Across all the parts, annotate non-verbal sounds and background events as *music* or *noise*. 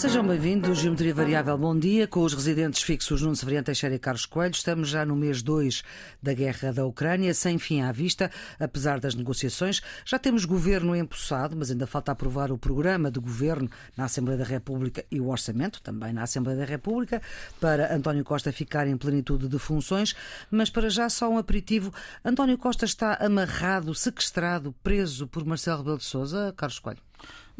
Sejam bem-vindos, Geometria Variável, bom dia. Com os residentes fixos Nuno Severiano Teixeira e Carlos Coelho, estamos já no mês 2 da guerra da Ucrânia, sem fim à vista, apesar das negociações. Já temos governo empossado, mas ainda falta aprovar o programa de governo na Assembleia da República e o orçamento, também na Assembleia da República, para António Costa ficar em plenitude de funções. Mas para já só um aperitivo. António Costa está amarrado, sequestrado, preso por Marcelo Rebelo de Sousa, Carlos Coelho.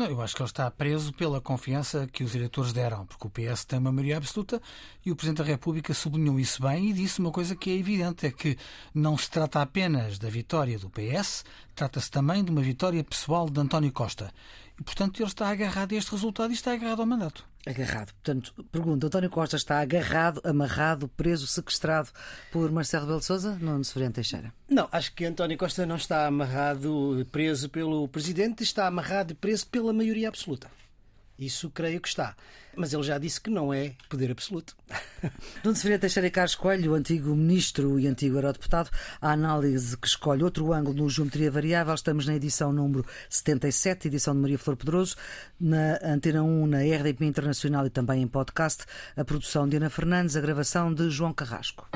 Não, eu acho que ele está preso pela confiança que os eleitores deram, porque o PS tem uma maioria absoluta e o Presidente da República sublinhou isso bem e disse uma coisa que é evidente: é que não se trata apenas da vitória do PS, trata-se também de uma vitória pessoal de António Costa. E, portanto, ele está agarrado a este resultado e está agarrado ao mandato. Agarrado. Portanto, pergunta: António Costa está agarrado, amarrado, preso, sequestrado por Marcelo Rebelo de Souza? Não, Severiano Teixeira. Não, acho que António Costa não está amarrado, preso pelo Presidente, está amarrado e preso pela maioria absoluta. Isso creio que está. Mas ele já disse que não é poder absoluto. *laughs* Nuno Ferreira Teixeira Carlos Coelho, antigo ministro e antigo eurodeputado, a análise que escolhe outro ângulo no Geometria Variável. Estamos na edição número 77, edição de Maria Flor Pedroso, na Antena 1, na RDP Internacional e também em podcast. A produção de Ana Fernandes, a gravação de João Carrasco.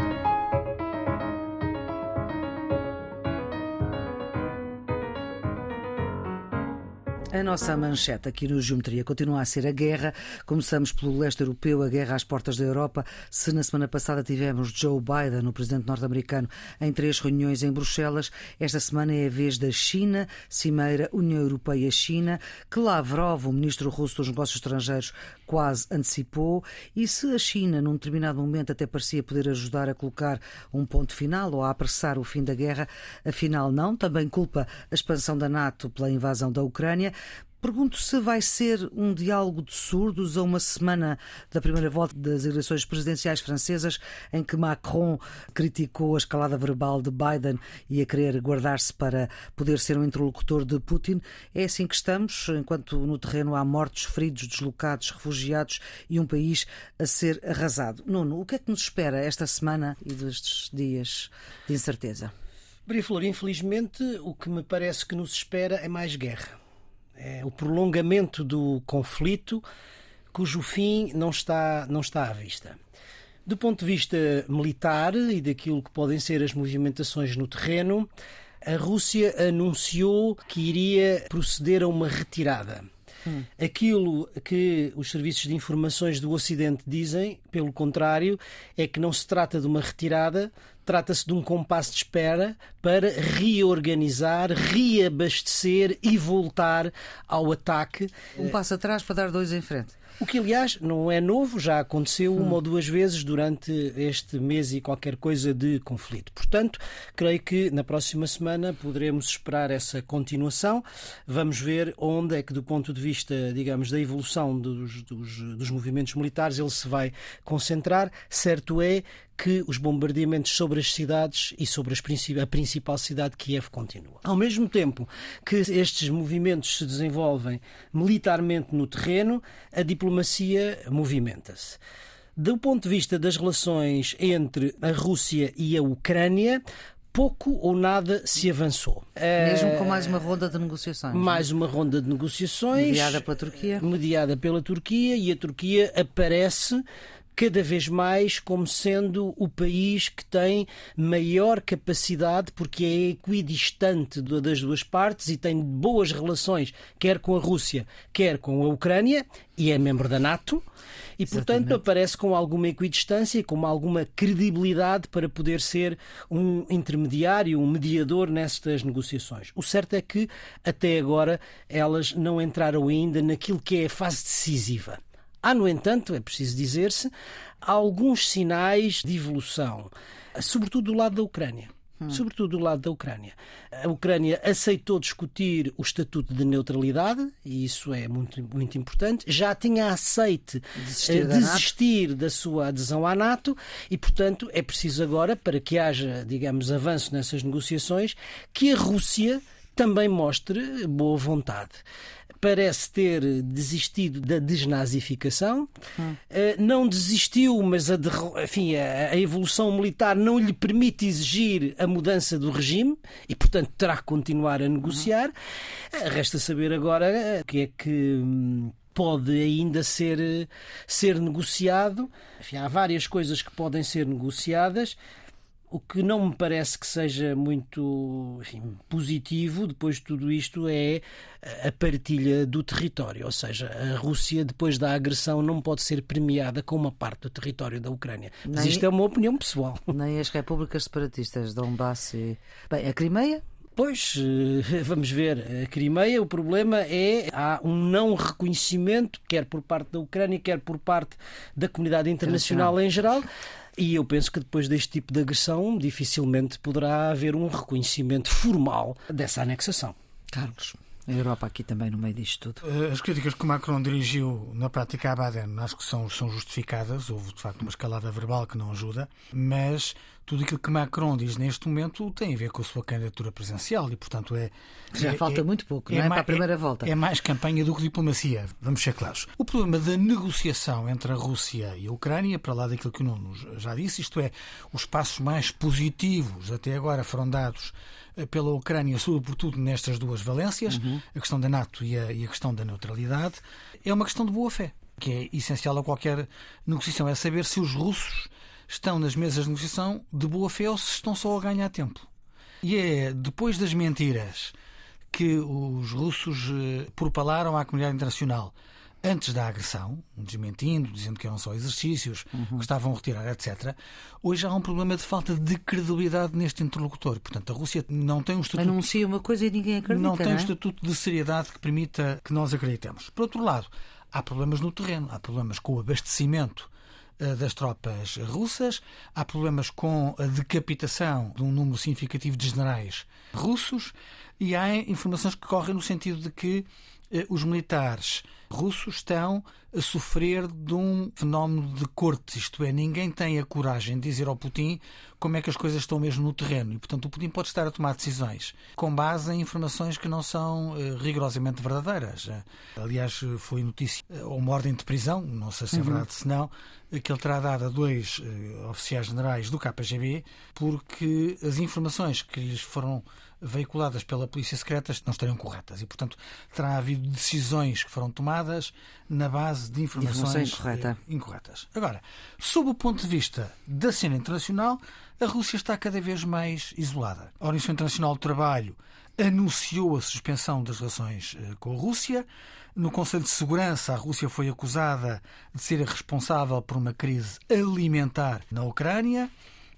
A nossa manchete aqui no Geometria continua a ser a guerra. Começamos pelo leste europeu, a guerra às portas da Europa. Se na semana passada tivemos Joe Biden, o presidente norte-americano, em três reuniões em Bruxelas, esta semana é a vez da China, Cimeira União Europeia-China, que Lavrov, o ministro russo dos Negócios Estrangeiros, quase antecipou. E se a China, num determinado momento, até parecia poder ajudar a colocar um ponto final ou a apressar o fim da guerra, afinal não. Também culpa a expansão da NATO pela invasão da Ucrânia. Pergunto se vai ser um diálogo de surdos a uma semana da primeira volta das eleições presidenciais francesas, em que Macron criticou a escalada verbal de Biden e a querer guardar-se para poder ser um interlocutor de Putin. É assim que estamos, enquanto no terreno há mortos, feridos, deslocados, refugiados e um país a ser arrasado. Nuno, o que é que nos espera esta semana e destes dias de incerteza? Maria Flor, infelizmente, o que me parece que nos espera é mais guerra é o prolongamento do conflito, cujo fim não está, não está à vista. Do ponto de vista militar e daquilo que podem ser as movimentações no terreno, a Rússia anunciou que iria proceder a uma retirada. Hum. Aquilo que os serviços de informações do Ocidente dizem, pelo contrário, é que não se trata de uma retirada, trata-se de um compasso de espera para reorganizar, reabastecer e voltar ao ataque. Um passo atrás para dar dois em frente. O que, aliás, não é novo, já aconteceu uma ou duas vezes durante este mês e qualquer coisa de conflito. Portanto, creio que na próxima semana poderemos esperar essa continuação. Vamos ver onde é que, do ponto de vista, digamos, da evolução dos, dos, dos movimentos militares, ele se vai concentrar. Certo é que os bombardeamentos sobre as cidades e sobre a principal cidade, Kiev, continuam. Ao mesmo tempo que estes movimentos se desenvolvem militarmente no terreno, a diplomacia movimenta-se. Do ponto de vista das relações entre a Rússia e a Ucrânia, pouco ou nada se avançou. Mesmo com mais uma ronda de negociações. É? Mais uma ronda de negociações. Mediada pela Turquia. Mediada pela Turquia e a Turquia aparece cada vez mais como sendo o país que tem maior capacidade, porque é equidistante das duas partes e tem boas relações, quer com a Rússia, quer com a Ucrânia, e é membro da NATO. E, portanto, Exatamente. aparece com alguma equidistância, com alguma credibilidade para poder ser um intermediário, um mediador nestas negociações. O certo é que, até agora, elas não entraram ainda naquilo que é a fase decisiva. Há, no entanto, é preciso dizer-se, alguns sinais de evolução, sobretudo do lado da Ucrânia. Hum. Sobretudo do lado da Ucrânia. A Ucrânia aceitou discutir o estatuto de neutralidade, e isso é muito, muito importante. Já tinha aceite desistir, eh, da, desistir da sua adesão à NATO, e, portanto, é preciso agora, para que haja, digamos, avanço nessas negociações, que a Rússia também mostre boa vontade parece ter desistido da desnazificação. Hum. Não desistiu, mas a, enfim, a, evolução militar não lhe permite exigir a mudança do regime e, portanto, terá que continuar a negociar. Hum. Resta saber agora o que é que hum, pode ainda ser, ser negociado. Enfim, há várias coisas que podem ser negociadas. O que não me parece que seja muito enfim, positivo depois de tudo isto é a partilha do território. Ou seja, a Rússia, depois da agressão, não pode ser premiada com uma parte do território da Ucrânia. Mas nem, isto é uma opinião pessoal. Nem as repúblicas separatistas, Donbass e. Bem, a Crimeia Pois, eh, *laughs* vamos ver. A Crimeia, o problema é há um não reconhecimento, quer por parte da Ucrânia, quer por parte da comunidade internacional em geral. E eu penso que depois deste tipo de agressão, dificilmente poderá haver um reconhecimento formal dessa anexação. Carlos. A Europa aqui também no meio disto tudo. Eh, as críticas que Macron dirigiu na prática à Baden acho que são, são justificadas. Houve de facto uma escalada verbal que não ajuda, mas tudo aquilo que Macron diz neste momento tem a ver com a sua candidatura presidencial e, portanto, é. Já é, falta é, muito pouco, é não é? para a primeira volta. É mais campanha do que diplomacia, vamos ser claros. O problema da negociação entre a Rússia e a Ucrânia, para lá daquilo que o Nuno já disse, isto é, os passos mais positivos até agora foram dados pela Ucrânia, sobretudo nestas duas valências, uhum. a questão da NATO e a, e a questão da neutralidade, é uma questão de boa fé, que é essencial a qualquer negociação, é saber se os russos estão nas mesas de negociação de boa fé ou se estão só a ganhar tempo. E é depois das mentiras que os russos eh, propalaram à comunidade internacional antes da agressão, desmentindo, dizendo que eram só exercícios, uhum. que estavam a retirar, etc. Hoje há um problema de falta de credibilidade neste interlocutor. Portanto, a Rússia não tem um estatuto. Anuncia uma coisa e ninguém acredita. Não tem não é? um estatuto de seriedade que permita que nós acreditemos. Por outro lado, há problemas no terreno, há problemas com o abastecimento eh, das tropas russas, há problemas com a decapitação de um número significativo de generais russos e há informações que correm no sentido de que os militares russos estão a sofrer de um fenómeno de corte, isto é, ninguém tem a coragem de dizer ao Putin como é que as coisas estão mesmo no terreno e, portanto, o Putin pode estar a tomar decisões com base em informações que não são uh, rigorosamente verdadeiras. Uh, aliás, foi notícia uh, uma ordem de prisão, não sei se é uhum. verdade, se não, que ele terá dado a dois oficiais generais do KGB porque as informações que lhes foram veiculadas pela polícia secreta não estariam corretas e, portanto, terá havido decisões que foram tomadas na base de informações incorreta. Eh, incorretas. Agora, sob o ponto de vista da cena internacional, a Rússia está cada vez mais isolada. A Organização Internacional do Trabalho anunciou a suspensão das relações eh, com a Rússia. No Conselho de Segurança, a Rússia foi acusada de ser responsável por uma crise alimentar na Ucrânia.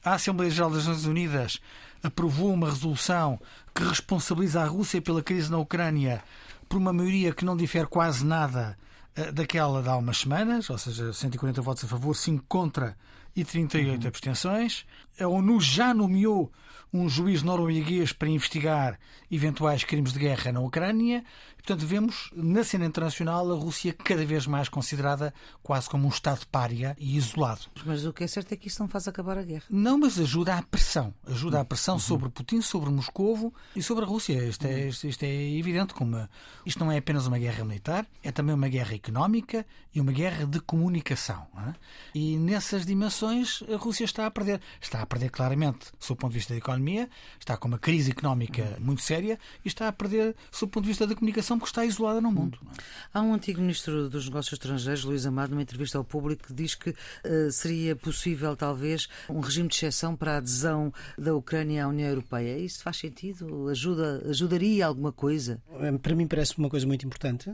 A Assembleia Geral das Nações Unidas aprovou uma resolução que responsabiliza a Rússia pela crise na Ucrânia por uma maioria que não difere quase nada eh, daquela de há umas semanas, ou seja, 140 votos a favor, 5 contra e 38 uhum. abstenções. A ONU já nomeou um juiz norueguês para investigar eventuais crimes de guerra na Ucrânia. Portanto, vemos na cena internacional a Rússia cada vez mais considerada quase como um Estado pária e isolado. Mas o que é certo é que isto não faz acabar a guerra. Não, mas ajuda à pressão. Ajuda à pressão uhum. sobre Putin, sobre Moscovo e sobre a Rússia. Isto é, isto, isto é evidente. Como isto não é apenas uma guerra militar, é também uma guerra económica e uma guerra de comunicação. É? E nessas dimensões a Rússia está a perder. Está a perder claramente, sob o ponto de vista da economia, está com uma crise económica muito séria e está a perder, sob o ponto de vista da comunicação, que está isolada no mundo. É? Há um antigo ministro dos Negócios Estrangeiros, Luís Amado, numa entrevista ao público, que diz que uh, seria possível, talvez, um regime de exceção para a adesão da Ucrânia à União Europeia. Isso faz sentido? Ajuda, ajudaria alguma coisa? Para mim parece uma coisa muito importante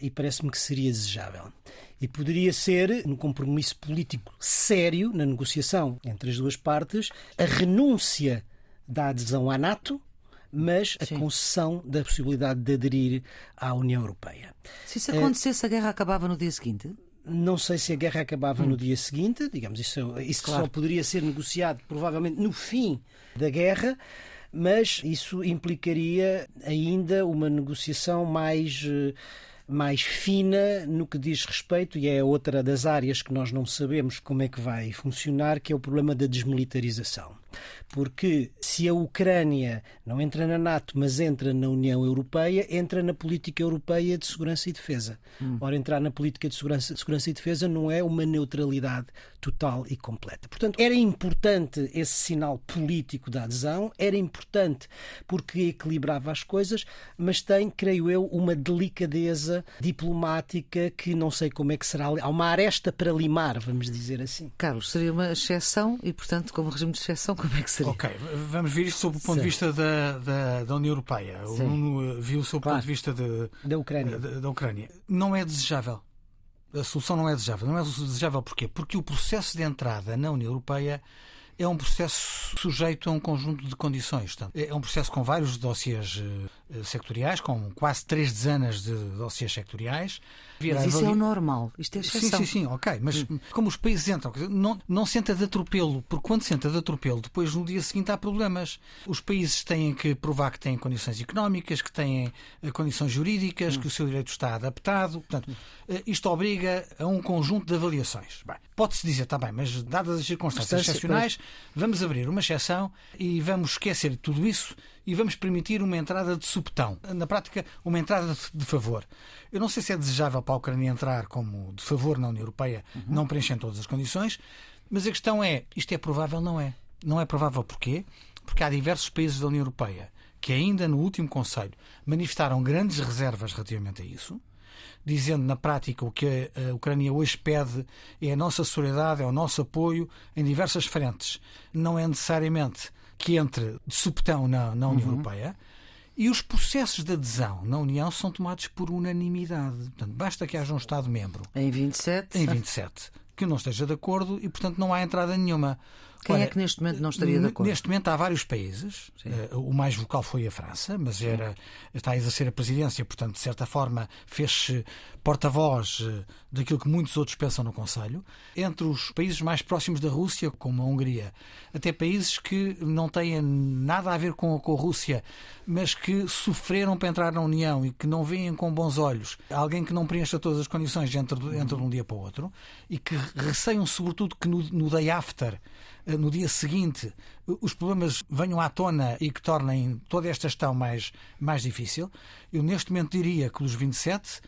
e parece-me que seria desejável. E poderia ser, um compromisso político sério na negociação entre as duas partes, a renúncia da adesão à NATO mas a Sim. concessão da possibilidade de aderir à União Europeia. Se isso acontecesse, a guerra acabava no dia seguinte? Não sei se a guerra acabava hum. no dia seguinte, digamos, isso, isso claro. só poderia ser negociado provavelmente no fim da guerra, mas isso implicaria ainda uma negociação mais eh, mais fina no que diz respeito, e é outra das áreas que nós não sabemos como é que vai funcionar, que é o problema da desmilitarização. Porque se a Ucrânia não entra na NATO, mas entra na União Europeia, entra na política europeia de segurança e defesa. Hum. Ora, entrar na política de segurança, de segurança e defesa não é uma neutralidade total e completa. Portanto, era importante esse sinal político da adesão, era importante porque equilibrava as coisas, mas tem, creio eu, uma delicadeza diplomática que não sei como é que será. Há uma aresta para limar, vamos dizer assim. Carlos, seria uma exceção e, portanto, como regime de exceção, como é que seria? Ok, vamos ver isto sob o ponto Sim. de vista da, da, da União Europeia. Sim. O Nuno viu sob o claro. ponto de vista de, da, Ucrânia. Da, da Ucrânia. Não é desejável a solução não é desejável. Não é desejável porquê? Porque o processo de entrada na União Europeia é um processo sujeito a um conjunto de condições. É um processo com vários dossiês eh, sectoriais, com quase três dezenas de dossiês sectoriais. Mas isso é o normal, isto é exceção. Sim, sim, sim, ok. Mas hum. como os países entram, não, não senta de atropelo, porque quando senta de atropelo, depois no dia seguinte há problemas. Os países têm que provar que têm condições económicas, que têm eh, condições jurídicas, hum. que o seu direito está adaptado. Portanto, eh, isto obriga a um conjunto de avaliações. Pode-se dizer, está bem, mas dadas as circunstâncias excepcionais, vamos abrir uma exceção e vamos esquecer tudo isso e vamos permitir uma entrada de supetão. Na prática, uma entrada de favor. Eu não sei se é desejável para a Ucrânia entrar como de favor na União Europeia, uhum. não preenchendo todas as condições, mas a questão é: isto é provável? Não é. Não é provável porquê? Porque há diversos países da União Europeia que, ainda no último Conselho, manifestaram grandes reservas relativamente a isso dizendo na prática o que a Ucrânia hoje pede é a nossa solidariedade, é o nosso apoio em diversas frentes. Não é necessariamente que entre de supetão na, na União uhum. Europeia. E os processos de adesão na União são tomados por unanimidade. Portanto, basta que haja um Estado-membro. Em 27? Em 27. Que não esteja de acordo e, portanto, não há entrada nenhuma. Quem é é que neste momento não estaria de acordo? Neste momento há vários países. Uh, o mais vocal foi a França, mas era, está a exercer a presidência, portanto, de certa forma, fez-se porta-voz uh, daquilo que muitos outros pensam no Conselho. Entre os países mais próximos da Rússia, como a Hungria, até países que não têm nada a ver com, com a Rússia, mas que sofreram para entrar na União e que não veem com bons olhos alguém que não preencha todas as condições entre, entre de um dia para o outro e que receiam, sobretudo, que no, no day after eh, no dia seguinte os problemas venham à tona e que tornem toda esta gestão mais, mais difícil, eu neste momento diria que os 27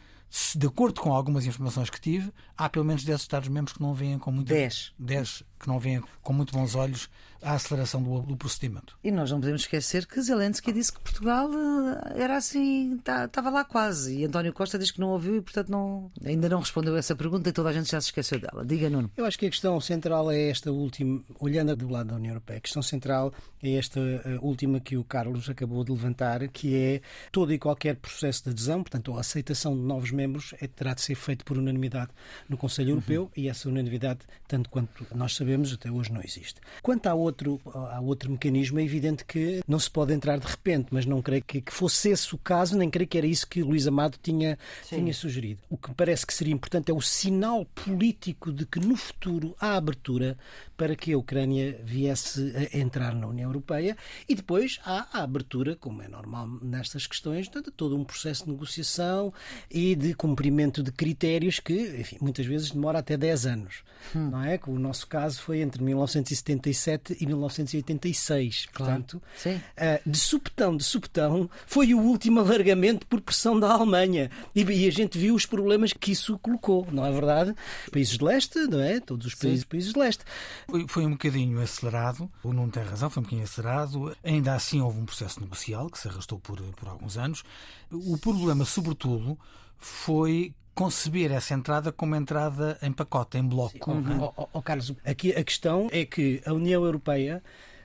de acordo com algumas informações que tive, há pelo menos 10 Estados-membros que não veem com muito 10. 10 que não veem com muito bons olhos a aceleração do, do, procedimento. E nós não podemos esquecer que Zelensky disse que Portugal eh, era assim, estava tá, lá quase. E António Costa diz que não ouviu e, portanto, não, ainda não respondeu essa pergunta e toda a gente já se esqueceu dela. Diga, Nuno. Eu acho que a questão central é esta última, olhando do lado da União Europeia, a questão central é esta eh, última que o Carlos acabou de levantar, que é todo e qualquer processo de adesão, portanto, a aceitação de novos membros é, terá de ser feito por unanimidade no Conselho Europeu uhum. e essa unanimidade, tanto quanto nós sabemos, até hoje não existe. Quanto à outro, há outro mecanismo, é evidente que não se pode entrar de repente, mas não creio que, que fosse esse o caso, nem creio que era isso que Luís Amado tinha, tinha sugerido. O que me parece que seria importante é o sinal político de que no futuro há abertura para que a Ucrânia viesse a entrar na União Europeia e depois há a abertura, como é normal nestas questões, de todo um processo de negociação e de cumprimento de critérios que, enfim, muitas vezes demora até 10 anos, hum. não é? O nosso caso foi entre 1977 e 1986. Portanto, claro. uh, de supetão, de supetão, foi o último alargamento por pressão da Alemanha. E, e, a gente viu os problemas que isso colocou, não é verdade? Países de leste, não é? Todos os países, países de leste. Foi, foi um bocadinho acelerado, o não tem razão, foi um bocadinho acelerado. Ainda assim houve um processo negocial que se arrastou por, por alguns anos. O problema, sobretudo, foi conceber essa entrada como entrada em pacote, em bloco. Uhum. Oh, oh, oh, Carlos, aqui a questão é que a União Europeia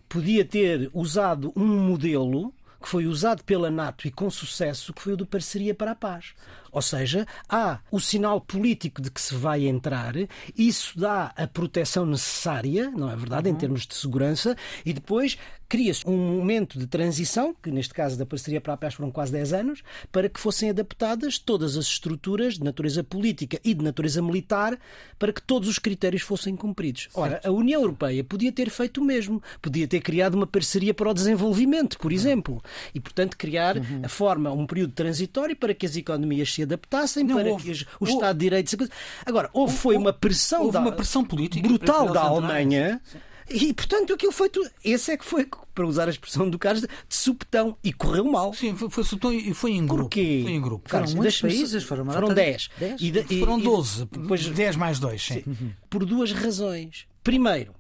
podia ter usado um modelo que foi usado pela NATO e com sucesso, que foi o do Parceria para a Paz. Ou seja, há o sinal político de que se vai entrar, isso dá a proteção necessária, não é verdade, uhum. em termos de segurança, e depois cria-se um momento de transição, que neste caso da parceria para a paz foram quase 10 anos, para que fossem adaptadas todas as estruturas de natureza política e de natureza militar para que todos os critérios fossem cumpridos. Ora, a União Europeia podia ter feito o mesmo, podia ter criado uma parceria para o desenvolvimento, por exemplo, e portanto criar uhum. a forma, um período transitório para que as economias se adaptassem, Não, para houve, que o houve, Estado de Direito. Agora, houve, foi uma pressão, houve da, uma pressão política brutal da Alemanha. Sim E, portanto, aquilo foi tudo. Esse é que foi, para usar a expressão do Carlos, de supetão. E correu mal. Sim, foi, foi supetão e foi em grupo. Porquê? Foi em grupo. Foram Carlos, muitos deixa-me- países, foram foram nota de- 10. Dez? E e- Foram e- 12. depois- 10 mais 2, sim. por duas razões. Primeiro,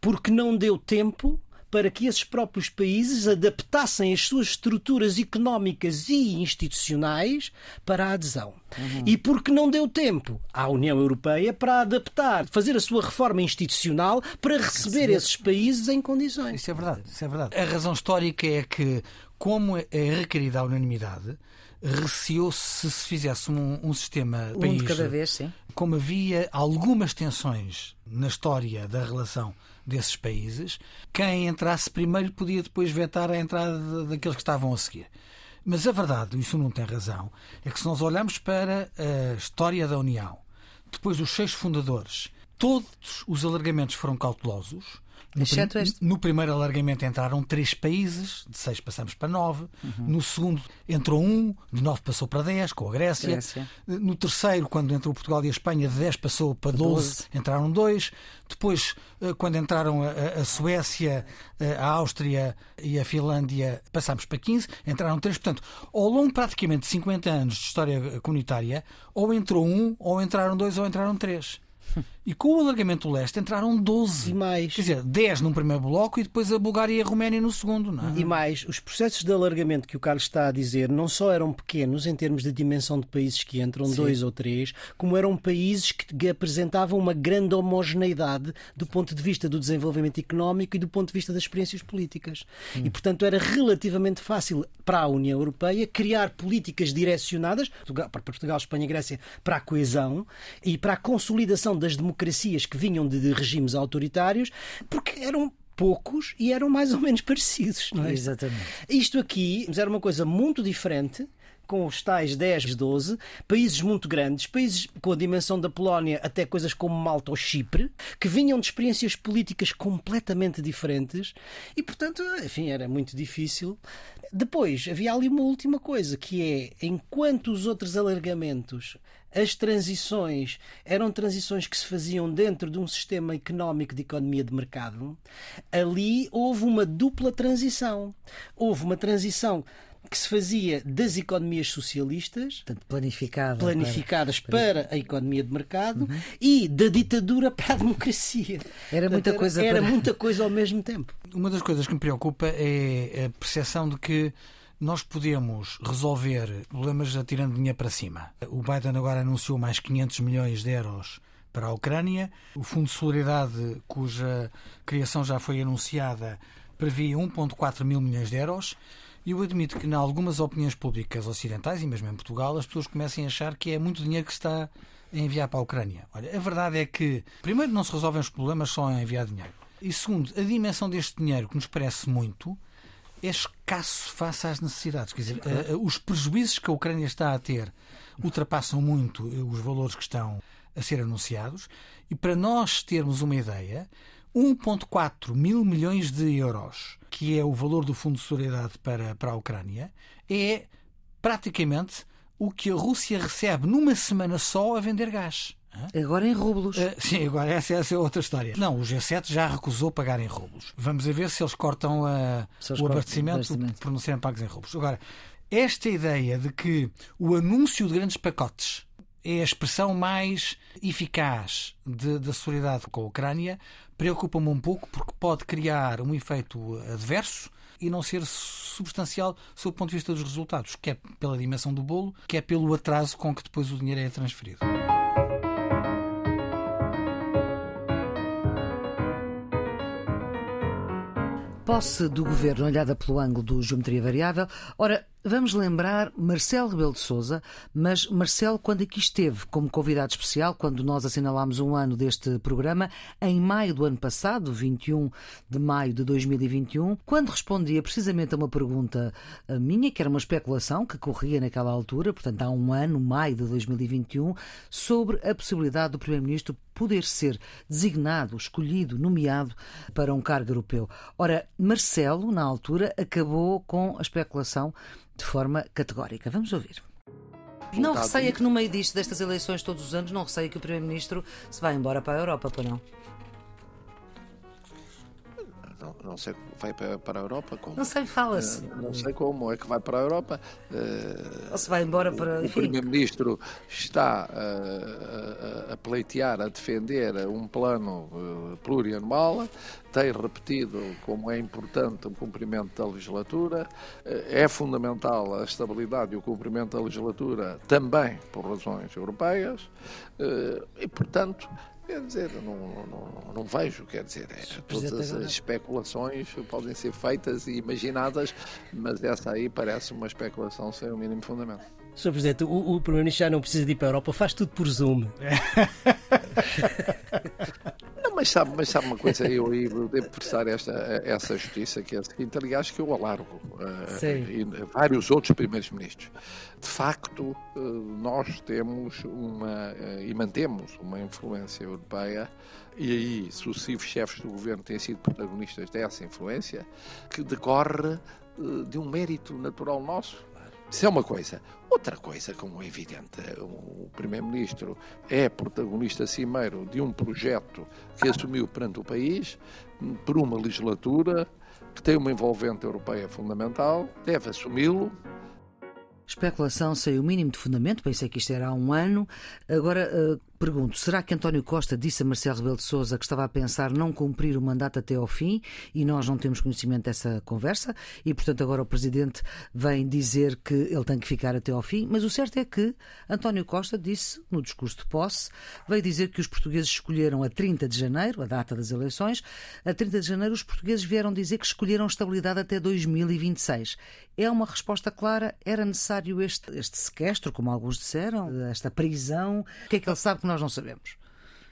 porque não deu tempo para que esses próprios países adaptassem as suas estruturas económicas e institucionais para a adesão. E porque não deu tempo à União Europeia para adaptar, fazer a sua reforma institucional para receber esses países em condições. Isso é verdade, isso é verdade. A razão histórica é que, como é requerida a unanimidade, receou-se se se fizesse um, um sistema Um país, de cada vez, sim. como havia algumas tensões na história da relação desses países, quem entrasse primeiro podia depois vetar a entrada daqueles que estavam a seguir. Mas a verdade, isso não tem razão, é que se nós olharmos para a história da União, depois dos seis fundadores, todos os alargamentos foram cautelosos. No, Exceto este. no primeiro alargamento entraram três países, de seis passamos para nove. No segundo entrou um, de nove passou para dez, com a Grécia. Grécia. No terceiro, quando entrou Portugal e a Espanha, de 10 passou para 12, entraram dois. Depois, eh, quando entraram a, a- Suécia, eh, a Áustria e a Finlândia, passámos para 15, entraram três. Portanto, ao longo praticamente de 50 anos de história comunitária, ou entrou um, ou entraram dois, ou entraram três. *laughs* E com o alargamento do leste entraram 12. E mais. Quer dizer, 10 num primeiro bloco e depois a Bulgária e a Roménia no segundo, não é? E mais, os processos de alargamento que o Carlos está a dizer não só eram pequenos em termos de dimensão de países que entram, dois ou três, como eram países que apresentavam uma grande homogeneidade do ponto de vista do desenvolvimento económico e do ponto de vista das experiências políticas. E, portanto, era relativamente fácil para a União Europeia criar políticas direcionadas, para Portugal, Espanha e Grécia, para a coesão e para a consolidação das democracias que vinham de, de regimes autoritários, porque eram poucos e eram mais ou menos parecidos. Não é? Exatamente. Isto aqui era uma coisa muito diferente. Com os tais 10, 12, países muito grandes, países com a dimensão da Polónia, até coisas como Malta ou Chipre, que vinham de experiências políticas completamente diferentes e, portanto, enfim, era muito difícil. Depois, havia ali uma última coisa, que é, enquanto os outros alargamentos as transições eram transições que se faziam dentro de um sistema económico de economia de mercado, ali houve uma dupla transição. Houve uma transição que se fazia das economias socialistas, Portanto, planificada. planificadas para a economia de mercado, e da ditadura para a democracia. Uhum. Era muita Portanto, coisa Era para- muita coisa ao mesmo tempo. Uma das coisas que me preocupa é a percepção de que nós podemos resolver problemas atirando dinheiro para cima. O Biden agora anunciou mais 500 milhões de euros para a Ucrânia. O Fundo de Solidariedade, cuja criação já foi anunciada, previa 1,4 mil milhões de euros. E eu admito que, em algumas opiniões públicas ocidentais, e mesmo em Portugal, as pessoas começam a achar que é muito dinheiro que se está a enviar para a Ucrânia. Olha, a verdade é que, primeiro, não se resolvem os problemas só a enviar dinheiro. E segundo, a dimensão deste dinheiro, que nos parece muito, é escasso face às necessidades. Quer dizer, eh, eh, os prejuízos que a Ucrânia está a ter ultrapassam muito eh, os valores que estão a ser anunciados. E para nós termos uma ideia, 1,4 mil milhões de euros, que é o valor do Fundo de Solidariedade para, para a Ucrânia, é praticamente o que a Rússia recebe numa semana só a vender gás. Agora em rublos. Uh, sim, agora essa, essa é outra história. Não, o G7 já recusou pagar em rublos. Vamos a ver se eles cortam uh, Se eles o abastecimento abastecimento. por não serem pagos em rublos. Agora, esta ideia de que o anúncio de grandes pacotes é a expressão mais eficaz de- da solidariedade com a Ucrânia preocupa-me um pouco porque pode criar um efeito adverso e não ser substancial sob o ponto de vista dos resultados, quer pela dimensão do bolo, quer pelo atraso com que depois o dinheiro é transferido. Posse do governo olhada pelo ângulo do geometria variável. Ora, vamos lembrar Marcelo Rebelo de Sousa, mas Marcelo, quando aqui esteve como convidado especial, quando nós assinalámos um ano deste programa, em maio do ano passado, 21 de maio de 2021, quando respondia precisamente a uma pergunta eh, minha, que era uma especulação que corria naquela altura, portanto há um ano, maio de 2021, sobre a possibilidade do Primeiro-Ministro poder ser designado, escolhido, nomeado para um cargo europeu. Ora, Marcelo, na altura, acabou com a especulação de forma categórica. Vamos ouvir. Não receia que no meio disto, destas eleições todos os anos, não receia que o Primeiro-Ministro se vá embora para a Europa, para não? Não, não sei, vai para, a Europa como? Não sei, fala-se. Uh, não sei como é que vai para a Europa. Uh, Ou se vai embora para. O, o Primeiro-Ministro está uh, a, a pleitear, a defender um plano plurianual, tem repetido como é importante o cumprimento da legislatura, é fundamental a estabilidade e o cumprimento da legislatura também por razões europeias e, portanto, Quer dizer, não, não, não vejo, quer dizer, é, todas as especulações podem ser feitas e imaginadas, mas essa aí parece uma especulação sem o mínimo fundamento. Sr. Presidente, o, o Primeiro-Ministro já não precisa de ir para a Europa, faz tudo por Zoom. *laughs* Mas sabe, mas sabe uma coisa, eu, eu devo prestar esta, essa justiça que é a seguinte, aliás, que eu alargo uh, e vários outros primeiros ministros. De facto, uh, nós temos uma uh, e mantemos uma influência europeia e aí sucessivos chefes do governo têm sido protagonistas dessa influência que decorre de um mérito natural nosso isso é uma coisa. Outra coisa, como é evidente, o Primeiro-Ministro é protagonista cimeiro de um projeto que assumiu perante o país por uma legislatura que tem uma envolvente europeia fundamental, deve assumi-lo, especulação sem o mínimo de fundamento, pensei que isto era há um ano. Agora, uh, Pergunto, será que António Costa disse a Marcelo Rebelo de Sousa que estava a pensar não cumprir o mandato até ao fim e nós não temos conhecimento dessa conversa e, portanto, agora o Presidente vem dizer que ele tem que ficar até ao fim, mas o certo é que António Costa disse, no discurso de posse, veio dizer que os portugueses escolheram a 30 de janeiro, a data das eleições, a 30 de janeiro os portugueses vieram dizer que escolheram estabilidade até 2026. É uma resposta clara? Era necessário este, este sequestro, como alguns disseram, esta prisão? O que é que ele sabe que nós não sabemos.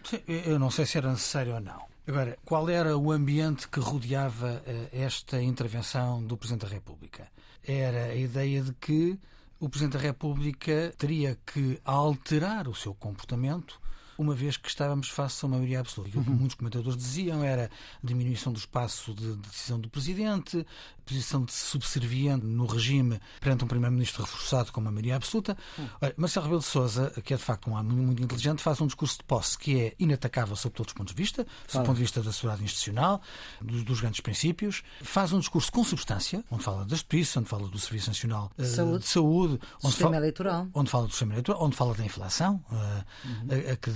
Sim, eu não sei se era necessário ou não. Agora, qual era o ambiente que rodeava uh, esta intervenção do Presidente da República? Era a ideia de que o Presidente da República teria que alterar o seu comportamento uma vez que estávamos face a uma maioria absoluta. O que muitos comentadores diziam era diminuição do espaço de decisão do Presidente, posição de subserviente no regime perante um Primeiro-Ministro reforçado com uma maioria absoluta. Olha, Marcelo Rebelo de Sousa, que é de facto um homem muito inteligente, faz um discurso de posse que é inatacável sob todos os pontos de vista, sob o ponto de vista da segurança institucional, dos, dos, grandes princípios. Faz um discurso com substância, onde fala da justiça, onde fala do Serviço Nacional uh, saúde. de Saúde, onde sistema fala, eleitoral. onde fala do sistema eleitoral, onde fala da inflação, uh, uhum. a, a que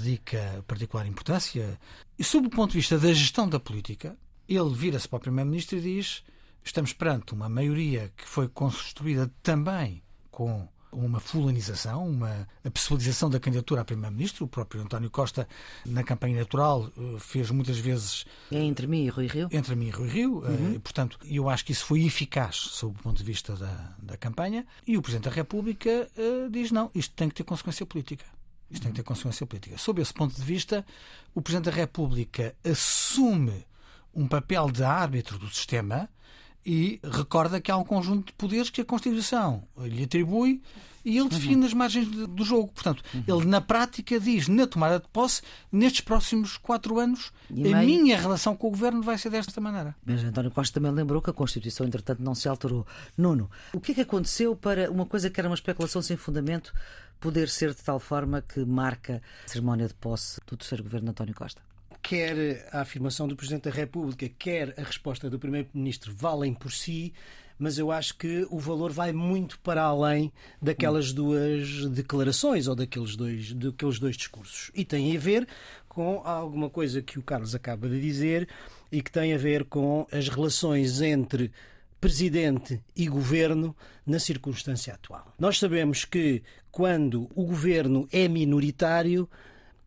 particular importância. E sob o ponto de vista da gestão da política, ele vira-se para o Primeiro-Ministro e diz estamos perante uma maioria que foi construída também com uma fulanização, uma pessoalização da candidatura a Primeiro-Ministro. O próprio António Costa, na campanha natural, eh, fez muitas vezes. É entre mim e Rui Rio? Entre mim e Rui Rio. Eh, uhum. E, portanto, eu acho que isso foi eficaz sob o ponto de vista da, da campanha. E o Presidente da República uh, diz: não, isto tem que ter consequência política. Isto tem que ter consequência política. Sob esse ponto de vista, o Presidente da República assume um papel de árbitro do sistema e recorda que há um conjunto de poderes que a Constituição lhe atribui e ele define uhum. as margens do jogo. Portanto, uhum. ele na prática diz, na tomada de posse, nestes próximos quatro anos, a meio... minha relação com o governo vai ser desta maneira. Mas António Costa também lembrou que a Constituição, entretanto, não se alterou. Nuno, o que é que aconteceu para uma coisa que era uma especulação sem fundamento poder ser de tal forma que marca a cerimónia de posse do terceiro governo de António Costa? quer a afirmação do Presidente da República, quer a resposta do Primeiro-Ministro valem por si, mas eu acho que o valor vai muito para além daquelas duas declarações ou daqueles dois, daqueles dois discursos. E tem a ver com alguma coisa que o Carlos acaba de dizer e que tem a ver com as relações entre presidente e governo na circunstância atual. Nós sabemos que quando o governo é minoritário,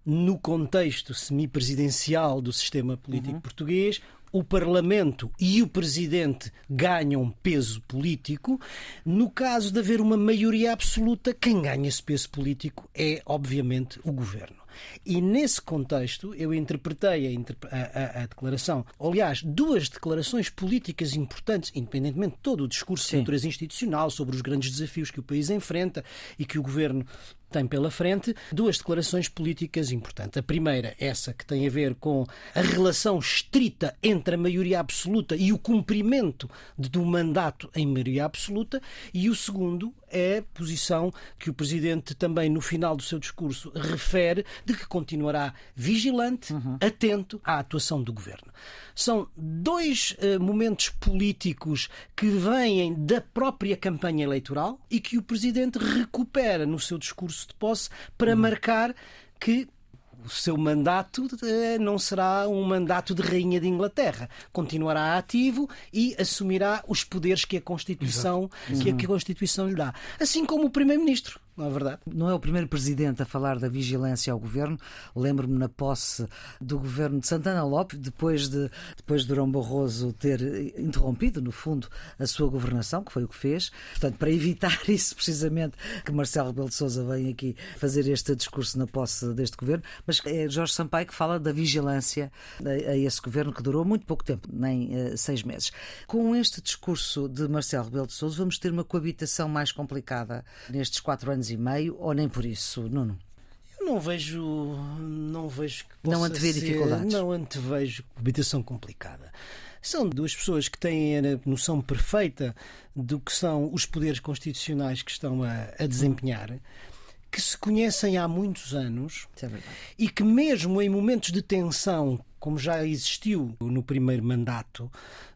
no contexto semipresidencial do sistema político uhum. português, o Parlamento e o Presidente ganham peso político. No caso de haver uma maioria absoluta, quem ganha esse peso político é, obviamente, o Governo. E nesse contexto eu interpretei a, a, a, declaração, aliás, duas declarações políticas importantes, independentemente de todo o discurso Sim. de natureza institucional sobre os grandes desafios que o país enfrenta e que o governo tem pela frente duas declarações políticas importantes. A primeira, essa que tem a ver com a relação estrita entre a maioria absoluta e o cumprimento do mandato em maioria absoluta, e o segundo é a posição que o Presidente também no final do seu discurso refere de que continuará vigilante, uhum. atento à atuação do Governo. São dois uh, momentos políticos que vêm da própria campanha eleitoral e que o Presidente recupera no seu discurso de posse para uhum. marcar que o seu mandato eh, não será um mandato de rainha de Inglaterra. Continuará ativo e assumirá os poderes que a Constituição, Exato. que a Constituição lhe dá. Assim como o Primeiro-Ministro não é verdade? Não é o primeiro presidente a falar da vigilância ao governo. Lembro-me na posse do governo de Santana Lopes, depois de, depois de Durão Barroso ter interrompido, no fundo, a sua governação, que foi o que fez. Portanto, para evitar *laughs* isso, precisamente, que Marcelo Rebelo de Sousa vem aqui fazer este discurso na posse deste governo. Mas é Jorge Sampaio que fala da vigilância a, esse governo que durou muito pouco tempo, nem uh, seis meses. Com este discurso de Marcelo Rebelo de Sousa, vamos ter uma coabitação mais complicada nestes quatro anos anos e meio, ou nem por isso, Nuno? Eu não vejo. Não vejo que Não antevê ser, dificuldades. Não antevejo habitação complicada. São duas pessoas que têm a noção perfeita do que são os poderes constitucionais que estão a, a desempenhar que se conhecem há muitos anos é e que, mesmo em momentos de tensão, como já existiu no primeiro mandato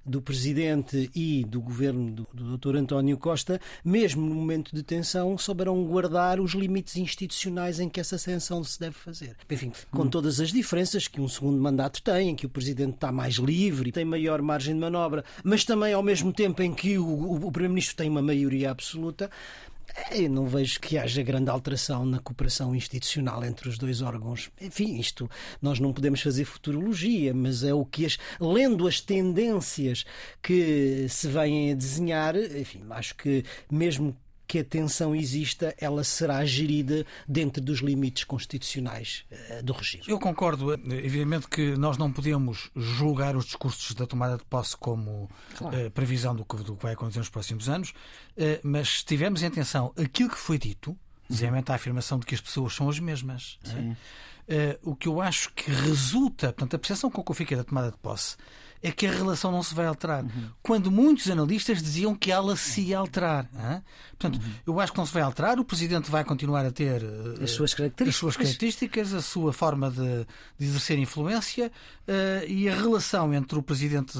do presidente e do governo do, do Dr. António Costa, mesmo no momento de tensão, souberam guardar os limites institucionais em que essa tensão se deve fazer. Enfim, com hum. todas as diferenças que um segundo mandato tem, em que o presidente está mais livre, tem maior margem de manobra, mas também ao mesmo tempo em que o, o, o primeiro-ministro tem uma maioria absoluta. Eu não vejo que haja grande alteração na cooperação institucional entre os dois órgãos. Enfim, isto nós não podemos fazer futurologia, mas é o que as, lendo as tendências que se vêm a desenhar, enfim, acho que mesmo que a tensão exista, ela será gerida dentro dos limites constitucionais uh, do regime. Eu concordo, evidentemente que nós não podemos julgar os discursos da tomada de posse como claro. uh, previsão do que, do que, vai acontecer nos próximos anos, uh, mas se tivermos em atenção aquilo que foi dito, precisamente a afirmação de que as pessoas são as mesmas. É? o que eu acho que resulta, portanto, a percepção com que eu fiquei da tomada de posse é que a relação não se vai alterar. Uhum. Quando muitos analistas diziam que ela se ia alterar. Hein? Portanto, uhum. eu acho que não se vai alterar, o Presidente vai continuar a ter uh, as, suas características. as suas características, a sua forma de, de exercer influência uh, e a relação entre o Presidente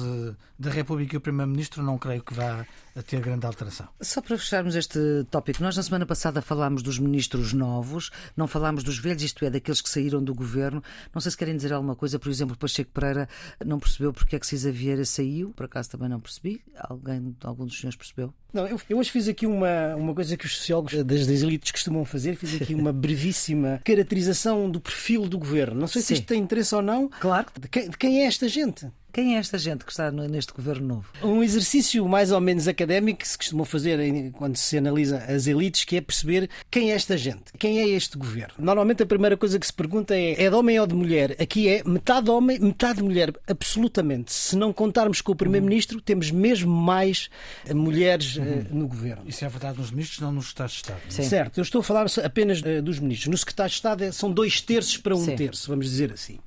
da República e o Primeiro-Ministro não creio que vá a ter grande alteração. Só para fecharmos este tópico, nós na semana passada falámos dos ministros novos, não falámos dos velhos, isto é, daqueles que saíram do governo. Não sei se querem dizer alguma coisa, por exemplo, Pacheco Pereira não percebeu porque é que Cisa Vieira saiu, por acaso também não percebi. Alguém, algum dos senhores percebeu? Não, eu, eu hoje fiz aqui uma, uma coisa que os sociólogos das, das elites costumam fazer, fiz aqui uma brevíssima *laughs* caracterização do perfil do governo. Não sei se Sim. isto tem interesse ou não. Claro. De quem, de quem é esta gente? Quem é esta gente que está neste governo novo? Um exercício mais ou menos académico que se costuma fazer quando se analisa as elites, que é perceber quem é esta gente, quem é este governo. Normalmente a primeira coisa que se pergunta é: é de homem ou de mulher? Aqui é metade homem, metade mulher, absolutamente. Se não contarmos com o primeiro-ministro, temos mesmo mais mulheres uhum. uh, no governo. Isso é verdade nos ministros, não nos Estados de Estado. Sim. Certo, eu estou a falar apenas uh, dos ministros. No secretário de Estado é, são dois terços para um Sim. terço, vamos dizer assim.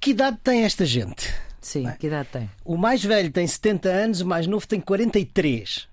Que idade tem esta gente? Sim, que idade tem? O mais velho tem 70 anos, o mais novo tem 43.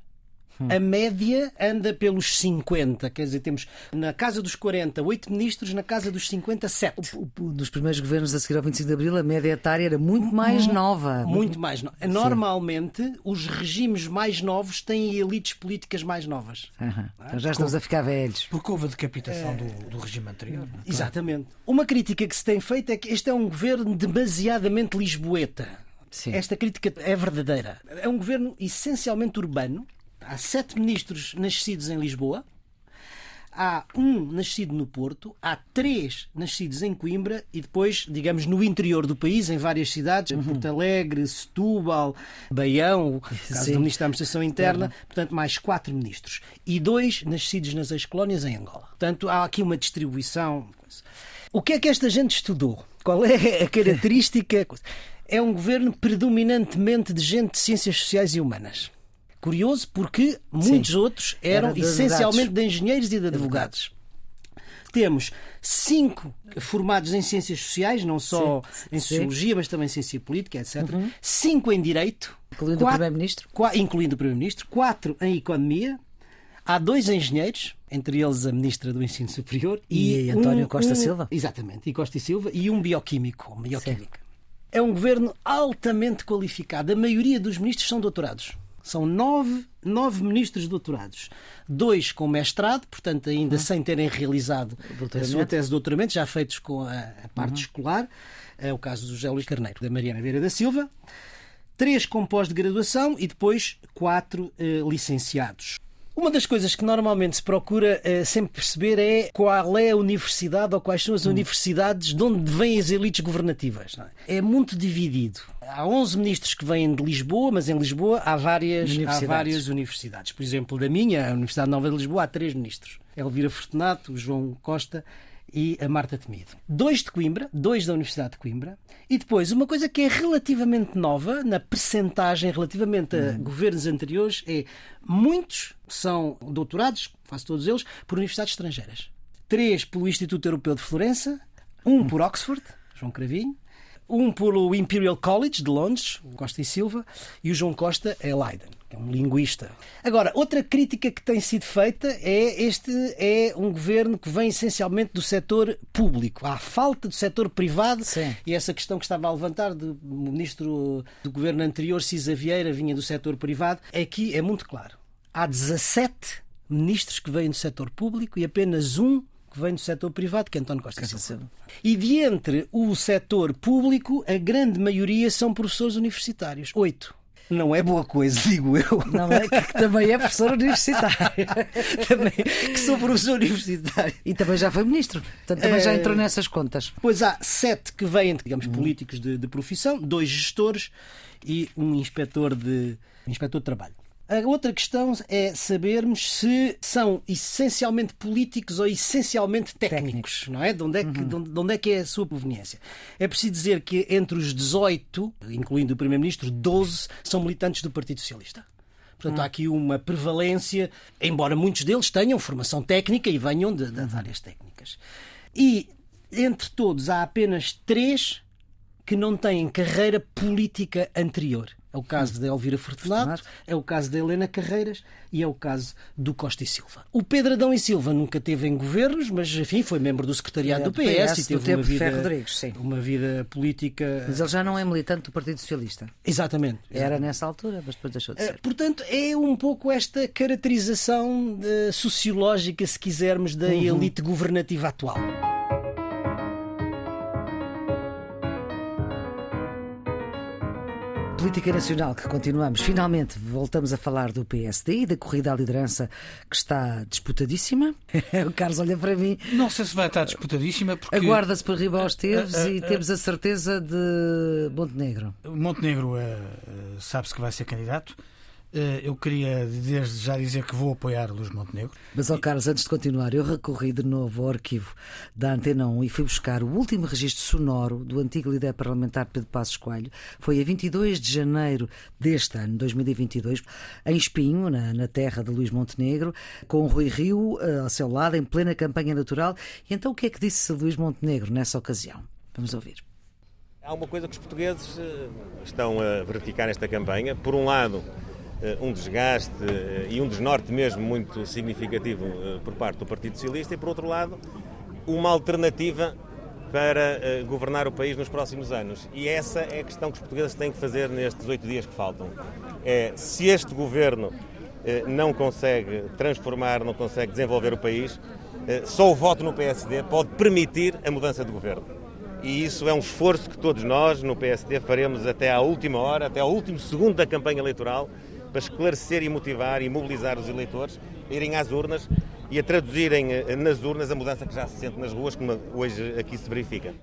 Hum. A média anda pelos 50, quer dizer, temos na casa dos 40, 8 ministros, na casa dos 50, 7. O, o, dos primeiros governos a seguir ao 25 de Abril, a média etária era muito mais nova. Muito mais nova. Normalmente, Sim. os regimes mais novos têm elites políticas mais novas. Uhum. Então já estamos a ficar velhos. Porque houve a decapitação é... do, do, regime anterior. É? Exatamente. Uma crítica que se tem feito é que este é um governo demasiadamente lisboeta. Sim. Esta crítica é verdadeira. É um governo essencialmente urbano há sete ministros nascidos em Lisboa, há um nascido no Porto, há três nascidos em Coimbra e depois, digamos, no interior do país, em várias cidades, uhum. Porto Alegre, Setúbal, Baião, caso *laughs* do Ministro da Administração Interna, portanto, mais quatro ministros. E dois nascidos nas ex-colónias em Angola. Portanto, há aqui uma distribuição. O que é que esta gente estudou? Qual é a característica? *laughs* É um governo predominantemente de gente de ciências sociais e humanas. Curioso porque muitos Sim. outros eram Era essencialmente de engenheiros e de advogados. temos cinco formados em ciências sociais, não só sim, em sociologia, sim. mas também em ciência política, etc. Uhum. Cinco em direito, incluindo quatro, o primeiro-ministro, incluindo o primeiro-ministro, quatro em economia. Há dois engenheiros, entre eles a Ministra do Ensino Superior e, e António um, Costa um, Silva. Exatamente, e Costa e Silva, e um bioquímico, uma bioquímica. É um governo altamente qualificado. A maioria dos ministros são doutorados. São nove, nove ministros doutorados. Dois com mestrado, portanto, ainda uhum. sem terem realizado a sua tese de doutoramento, já feitos com a, a parte uhum. escolar. É o caso do José Luís Carneiro, da Mariana Vieira da Silva. Três com pós-graduação e depois quatro eh, licenciados. Uma das coisas que normalmente se procura uh, sempre perceber é qual é a universidade ou quais são as hum. universidades de onde vêm as elites governativas. É? é? muito dividido. Há 11 ministros que vêm de Lisboa, mas em Lisboa há várias universidades. Há várias universidades. Por exemplo, da minha, a Universidade Nova de Lisboa, há três ministros. Elvira Fortunato, João Costa e a Marta Temido. Dois de Coimbra, dois da Universidade de Coimbra, e depois uma coisa que é relativamente nova na percentagem relativamente a hum. governos anteriores é muitos são doutorados, quase todos eles, por universidades estrangeiras. Três pelo Instituto Europeu de Florença, um por Oxford, João Cravinho, um pelo Imperial College de Londres, Costa e Silva, e o João Costa é Leiden, que é um linguista. Agora, outra crítica que tem sido feita é este é um governo que vem essencialmente do setor público. Há falta do setor privado Sim. e essa questão que estava a levantar do ministro do governo anterior, Cisa Vieira, vinha do setor privado. Aqui é muito claro. Há 17 ministros que vêm do setor público e apenas um que vem do setor privado, que é António Costa Silva. E de entre o setor público, a grande maioria são professores universitários. Oito. Não é boa coisa, digo eu. Não é que, também é professor universitário. *laughs* também, que sou professor universitário. E também já foi ministro. Portanto, também é... já entrou nessas contas. Pois há sete que vêm, digamos, políticos de, de profissão, dois gestores e um inspetor de, um inspetor de trabalho. A outra questão é sabermos se são essencialmente políticos ou essencialmente técnicos, técnicos. não é? De onde é, que, uhum. de onde é que é a sua proveniência? É preciso dizer que entre os 18, incluindo o Primeiro-Ministro, 12 são militantes do Partido Socialista. Portanto, há uhum. aqui uma prevalência, embora muitos deles tenham formação técnica e venham de, de, de áreas técnicas. E entre todos há apenas três que não têm carreira política anterior. É o caso da Elvira Fortunato, é o caso da Helena Carreiras e é o caso do Costa e Silva. O Pedro Adão e Silva nunca teve em governos, mas enfim, foi membro do secretariado é, do PS, e teve uma vida, Rodrigues, uma vida política. Mas ele já não é militante do Partido Socialista. Exatamente. Era nessa altura, mas depois deixou de ser. Portanto, é um pouco esta caracterização eh, sociológica, se quisermos, da uhum. elite governativa atual. Política nacional que continuamos. Finalmente voltamos a falar do PSD e da corrida à liderança que está disputadíssima. *laughs* o Carlos olha para mim. Não sei se vai estar disputadíssima porque. Aguarda-se para arriba aos Teves e temos a certeza de Montenegro. Montenegro uh, sabe-se que vai ser candidato. Eh, eu queria desde já dizer que vou apoiar Luís Montenegro. Mas, ó Carlos, antes de continuar, eu recorri de novo ao arquivo da Antena 1 e fui buscar o último registro sonoro do antigo líder parlamentar Pedro Passos Coelho. Foi a 22 de janeiro deste ano, 2022, em Espinho, na, na terra de Luís Montenegro, com o Rui Rio uh, ao seu lado, em plena campanha eleitoral. E então o que é que disse Luís Montenegro nessa ocasião? Vamos ouvir. Há uma coisa que os portugueses eh, estão a verificar nesta campanha. Por um lado, eh, um desgaste eh, e um desnorte mesmo muito significativo eh, por parte do Partido Socialista e, por outro lado, uma alternativa para governar o país nos próximos anos. E essa é a questão que os portugueses têm que fazer nestes oito dias que faltam. É, se este governo não consegue transformar, não consegue desenvolver o país, só o voto no PSD pode permitir a mudança de governo. E isso é um esforço que todos nós no PSD faremos até à última hora, até ao último segundo da campanha eleitoral, para esclarecer e motivar e mobilizar os eleitores a irem às urnas e a traduzirem eh, nas urnas a mudança que já se sente nas ruas, como hoje aqui se verifica.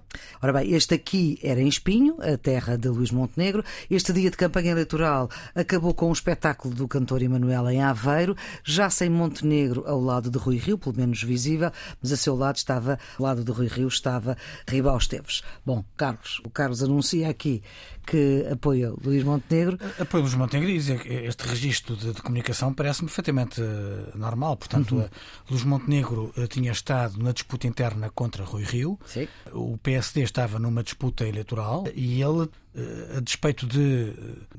Ora bem, este aqui era em Espinho, a terra de Luís Montenegro. Este dia de campanha eleitoral acabou com um espetáculo do cantor Emanuel em Aveiro, já sem Montenegro ao lado de Rui Rio, pelo menos visível, mas a seu lado estava, ao lado de Rui Rio, estava Ribal Esteves. Bom, Carlos, o Carlos anuncia aqui que apoia Luís Montenegro. Apoia Luís Montenegro e dizer que este registro de, de comunicação parece-me perfeitamente uh, normal. Portanto, uhum. uh, Luís Montenegro uh, tinha estado na disputa interna contra Rui Rio. Sim. O PSD estava numa disputa eleitoral e ele, a despeito de,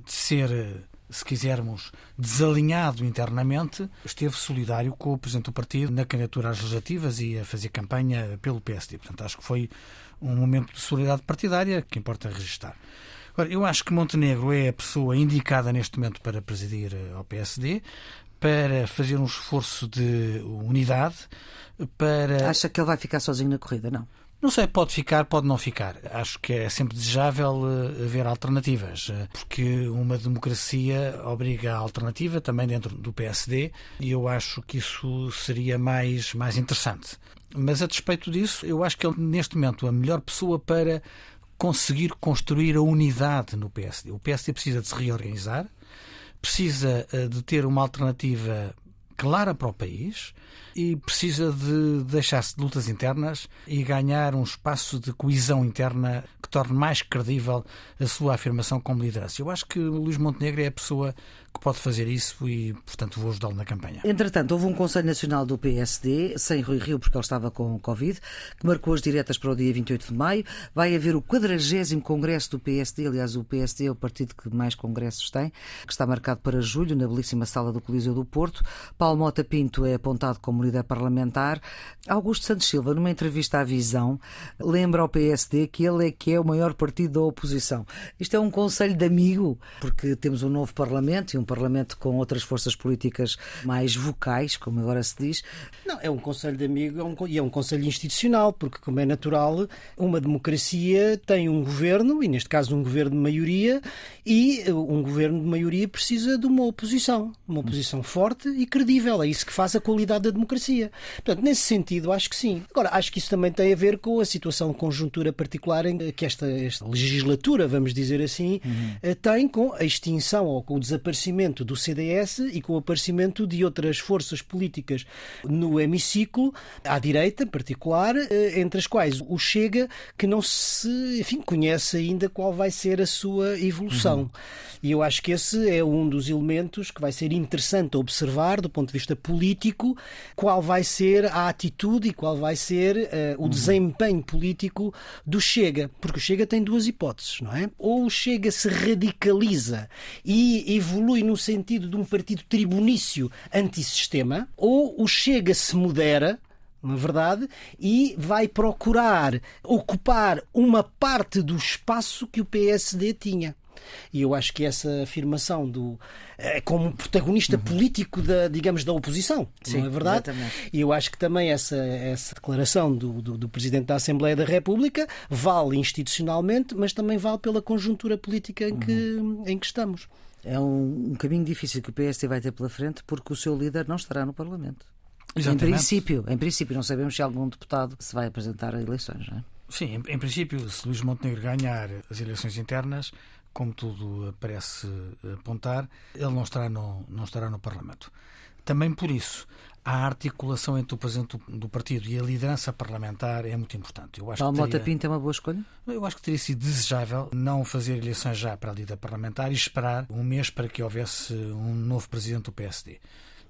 de ser se quisermos, desalinhado internamente, esteve solidário com o Presidente do Partido na candidatura às legislativas e a fazer campanha pelo PSD. Portanto, acho que foi um momento de solidariedade partidária que importa registrar. Agora, eu acho que Montenegro é a pessoa indicada neste momento para presidir eh, ao PSD, para fazer um esforço de unidade, para. Acha que ele vai ficar sozinho na corrida? Não. Não sei, pode ficar, pode não ficar. Acho que é sempre desejável eh, haver alternativas, eh, porque uma democracia obriga a alternativa também dentro do PSD e eu acho que isso seria mais, mais interessante. Mas a despeito disso, eu acho que ele, neste momento, a melhor pessoa para conseguir construir a unidade no PSD. O PSD precisa de se reorganizar, precisa eh, de ter uma alternativa clara para o país e precisa de deixar-se de lutas internas e ganhar um espaço de coesão interna que torne mais credível a sua afirmação como liderança. Eu acho que Luís Montenegro é a pessoa que pode fazer isso e, portanto, vou ajudá-lo na campanha. Entretanto, houve um Conselho Nacional do PSD, sem Rui Rio, porque ele estava com Covid, que marcou as diretas para o dia 28 de maio. Vai haver o 40 Congresso do PSD, aliás, o PSD é o partido que mais congressos tem, que está marcado para julho, na belíssima sala do Coliseu do Porto. Paulo Mota Pinto é apontado como líder parlamentar. Augusto Santos Silva, numa entrevista à Visão, lembra ao PSD que ele é que é o maior partido da oposição. Isto é um conselho de amigo, porque temos um novo Parlamento e um Parlamento com outras forças políticas mais vocais, como agora se diz. Não, é um Conselho de Amigos é um, e é um Conselho institucional, porque, como é natural, uma democracia tem um governo, e neste caso um governo de maioria, e um governo de maioria precisa de uma oposição. Uma oposição forte e credível. É isso que faz a qualidade da democracia. Portanto, nesse sentido, acho que sim. Agora, acho que isso também tem a ver com a situação de conjuntura particular em que esta, esta legislatura, vamos dizer assim, uhum. tem com a extinção ou com o desaparecimento aparecimento do CDS e com o aparecimento de outras forças políticas no hemiciclo, à direita em particular, eh, entre as quais o Chega, que não se enfim, conhece ainda qual vai ser a sua evolução. Uhum. E eu acho que esse é um dos elementos que vai ser interessante observar do ponto de vista político, qual vai ser a atitude e qual vai ser uh, o uhum. desempenho político do Chega. Porque o Chega tem duas hipóteses, não é? Ou o Chega se radicaliza e evolui no sentido de um partido tribunício antissistema, ou o Chega se modera na verdade, e vai procurar ocupar uma parte do espaço que o PSD tinha. E eu acho que essa afirmação do é, como protagonista uhum. político da, digamos, da oposição, Sim, não é verdade? Exatamente. E eu acho que também essa, essa declaração do, do, do, Presidente da Assembleia da República vale institucionalmente, mas também vale pela conjuntura política em que, uhum. em que estamos. É um, um caminho difícil que o PSD vai ter pela frente porque o seu líder não estará no Parlamento. Exatamente. Em princípio, em princípio, não sabemos se algum deputado se vai apresentar a eleições, não é? Sim, em, em princípio, se Luís Montenegro ganhar as eleições internas, como tudo parece apontar, ele não estará no, não estará no Parlamento. Também por isso, a articulação entre o presidente do partido e a liderança parlamentar é muito importante. Eu acho Paulo Mota Pinto é uma boa escolha? Eu acho que teria sido desejável não fazer eleições já para a líder parlamentar e esperar um mês para que houvesse um novo presidente do PSD.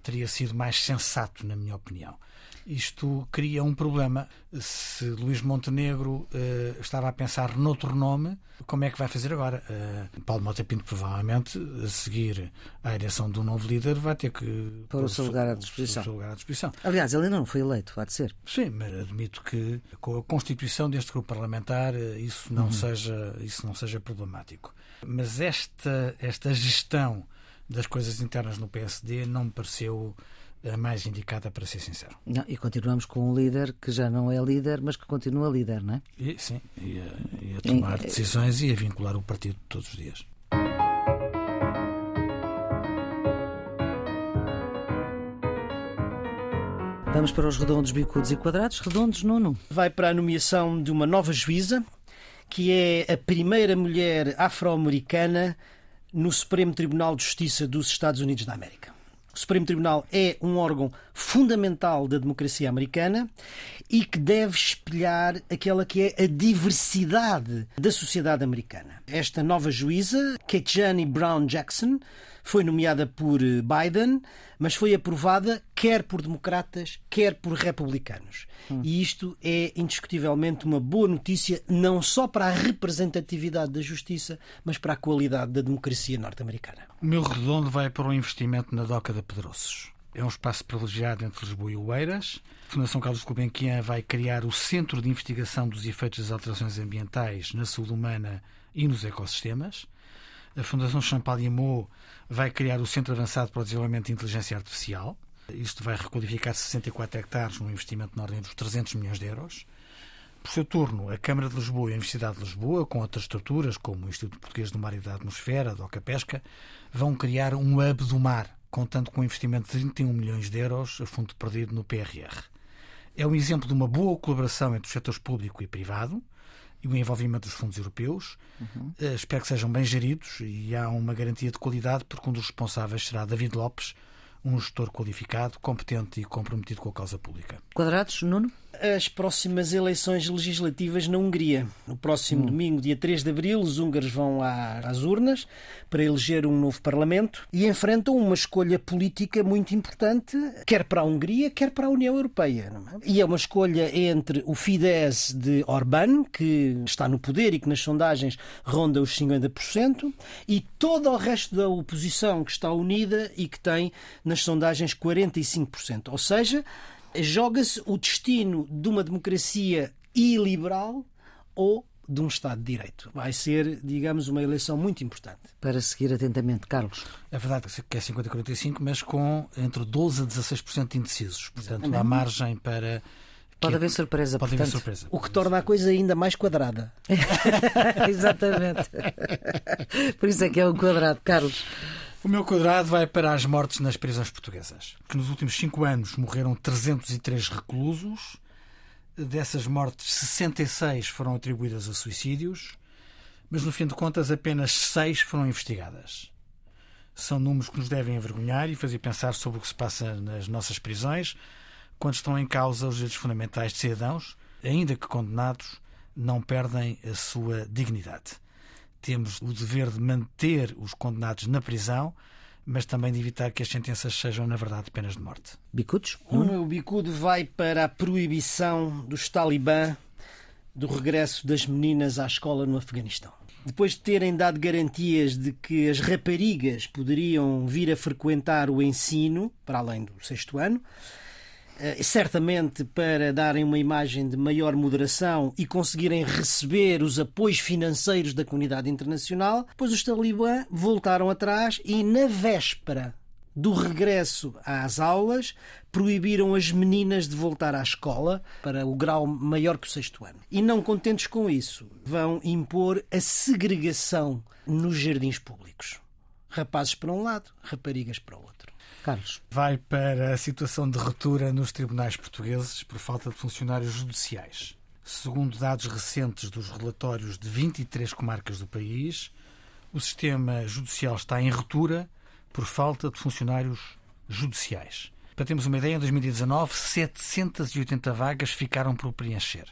Teria sido mais sensato, na minha opinião. Isto cria um problema. Se Luís Montenegro uh, estava a pensar noutro nome, como é que vai fazer agora? Uh, Paulo Mota Pinto, provavelmente, a seguir à eleição do novo líder, vai ter que pôr o seu lugar à disposição. lugar à disposição. Aliás, ele ainda não foi eleito, há de ser. Sim, mas admito que com a constituição deste grupo parlamentar eh, isso não, uhum. seja, isso não seja problemático. Mas esta, esta gestão das coisas internas no PSD não me pareceu a mais indicada, para ser sincero. Não, e continuamos com um líder que já não é líder, mas que continua líder, não é? E, sim, e a, e a tomar em, decisões e a vincular o partido todos os dias. Vamos para os redondos, bicudos e quadrados. Redondos, nono. Vai para a nomeação de uma nova juíza que é a primeira mulher afro-americana no Supremo Tribunal de Justiça dos Estados Unidos da América. O Supremo Tribunal é um órgão fundamental da democracia americana e que deve espelhar aquela que é a diversidade da sociedade americana. Esta nova juíza, Kejani Brown Jackson, foi nomeada por eh, Biden, mas foi aprovada quer por democratas, quer por republicanos. Hum. E isto é indiscutivelmente uma boa notícia, não só para a representatividade da justiça, mas para a qualidade da democracia norte-americana. O meu redondo vai para o investimento na Doca da Pedroços. É um espaço privilegiado entre Lisboa e Oeiras. A Fundação Carlos Gulbenkian vai criar o Centro de Investigação dos Efeitos das Alterações Ambientais na saúde humana e nos ecossistemas. A Fundação Champaliamot vai criar o Centro Avançado para o Desenvolvimento de Inteligência Artificial. Isto vai requalificar 64 hectares num investimento na ordem dos 300 milhões de euros. Por seu turno, a Câmara de Lisboa e a Universidade de Lisboa, com outras estruturas, como o Instituto Português do Mar e da Atmosfera, a Doca Pesca, vão criar um hub do mar, contando com um investimento de 31 milhões de euros, a fundo perdido no PRR. É um exemplo de uma boa colaboração entre o setor público e privado, e o envolvimento dos fundos europeus. Uhum. espero que sejam bem geridos e há uma garantia de qualidade, porque um dos responsáveis será David Lopes, um gestor qualificado, competente e comprometido com a causa pública. Quadrados, Nuno? As próximas eleições legislativas na Hungria. No próximo hum. domingo, dia 3 de abril, os húngaros vão às urnas para eleger um novo Parlamento e enfrentam uma escolha política muito importante, quer para a Hungria, quer para a União Europeia. É? E é uma escolha entre o Fidesz de Orbán, que está no poder e que nas sondagens ronda os 50%, e todo o resto da oposição que está unida e que tem nas sondagens 45%. Ou seja, joga-se o destino de uma democracia iliberal ou de um Estado de Direito. Vai ser, digamos, uma eleição muito importante. Para seguir atentamente, Carlos. É verdade que é 50-45, mas com entre 12% a 16% de indecisos. Portanto, Exatamente. há margem para. Pode haver surpresa, Pode portanto. haver surpresa. O que torna a coisa ainda mais quadrada. *laughs* Exatamente. Por isso é que é um quadrado, Carlos. O meu quadrado vai para as mortes nas prisões portuguesas. Que nos últimos cinco anos morreram 303 reclusos. Dessas mortes, 66 foram atribuídas a suicídios, mas no fim de contas apenas 6 foram investigadas. São números que nos devem envergonhar e fazer pensar sobre o que se passa nas nossas prisões quando estão em causa os direitos fundamentais de cidadãos, ainda que condenados, não perdem a sua dignidade temos o dever de manter os condenados na prisão, mas também de evitar que as sentenças sejam, na verdade, penas de morte. Bicudos? O meu bicudo vai para a proibição dos talibã do regresso das meninas à escola no Afeganistão. Depois de terem dado garantias de que as raparigas poderiam vir a frequentar o ensino, para além do sexto ano, certamente para darem uma imagem de maior moderação e conseguirem receber os apoios financeiros da comunidade internacional, pois os talibã voltaram atrás e, na véspera do regresso às aulas, proibiram as meninas de voltar à escola para o grau maior que o sexto ano. E não contentes com isso, vão impor a segregação nos jardins públicos. Rapazes para um lado, raparigas para o outro. Carlos. Vai para a situação de ruptura nos tribunais portugueses por falta de funcionários judiciais. Segundo dados recentes dos relatórios de 23 comarcas do país, o sistema judicial está em ruptura por falta de funcionários judiciais. Para termos uma ideia, em 2019, 780 vagas ficaram por preencher.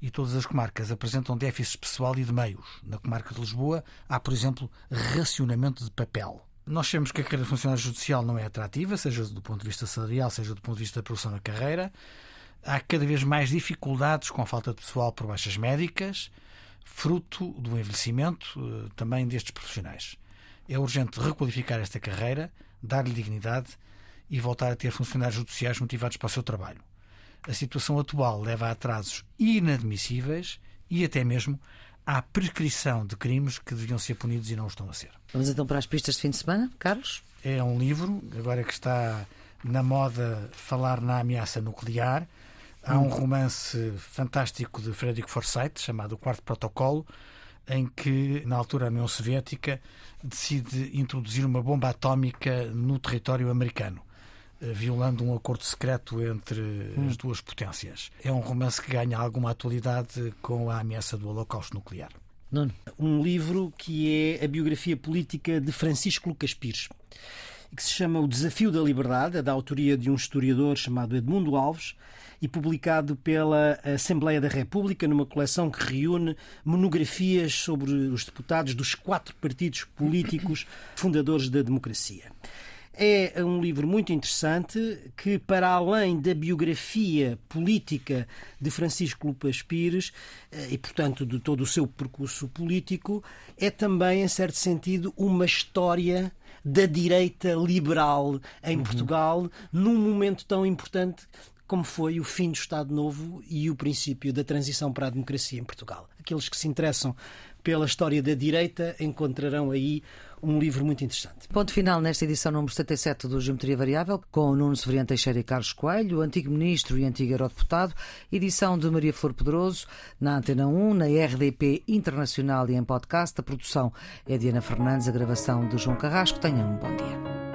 E todas as comarcas apresentam déficit pessoal e de meios. Na comarca de Lisboa, há, por exemplo, racionamento de papel. Nós sabemos que a carreira de funcionário judicial não é atrativa, seja do ponto de vista salarial, seja do ponto de vista da produção da carreira. Há cada vez mais dificuldades com a falta de pessoal por baixas médicas, fruto do envelhecimento eh, também destes profissionais. É urgente requalificar esta carreira, dar-lhe dignidade e voltar a ter funcionários judiciais motivados para o seu trabalho. A situação atual leva a atrasos inadmissíveis e até mesmo à prescrição de crimes que deviam ser punidos e não estão a ser. Vamos então para as pistas de fim de semana, Carlos? É um livro, agora que está na moda falar na ameaça nuclear. Há um romance fantástico de Frederick Forsyth, chamado O Quarto Protocolo, em que, na altura, a União Soviética decide introduzir uma bomba atómica no território americano. Eh, violando um acordo secreto entre hum. as duas potências. É um romance que ganha alguma atualidade com a ameaça do Holocausto nuclear. Nuno. Um livro que é a biografia política de Francisco Lucas Pires que se chama O Desafio da Liberdade, é da autoria de um historiador chamado Edmundo Alves e publicado pela Assembleia da República numa coleção que reúne monografias sobre os deputados dos quatro partidos políticos fundadores da democracia. É um livro muito interessante que, para além da biografia política de Francisco Lupas Pires eh, e, portanto, de todo o seu percurso político, é também, em certo sentido, uma história da direita liberal em uhum. Portugal num momento tão importante como foi o fim do Estado Novo e o princípio da transição para a democracia em Portugal. Aqueles que se interessam pela história da direita encontrarão aí um livro muito interessante. Ponto final nesta edição número 77 do Geometria Variável, com o Nuno Severiano Teixeira e Carlos Coelho, antigo ministro e antigo eurodeputado, edição de Maria Flor Pedroso, na Antena 1, na RDP Internacional e em podcast. A produção é de Ana Fernandes, a gravação de João Carrasco. Tenham um bom dia.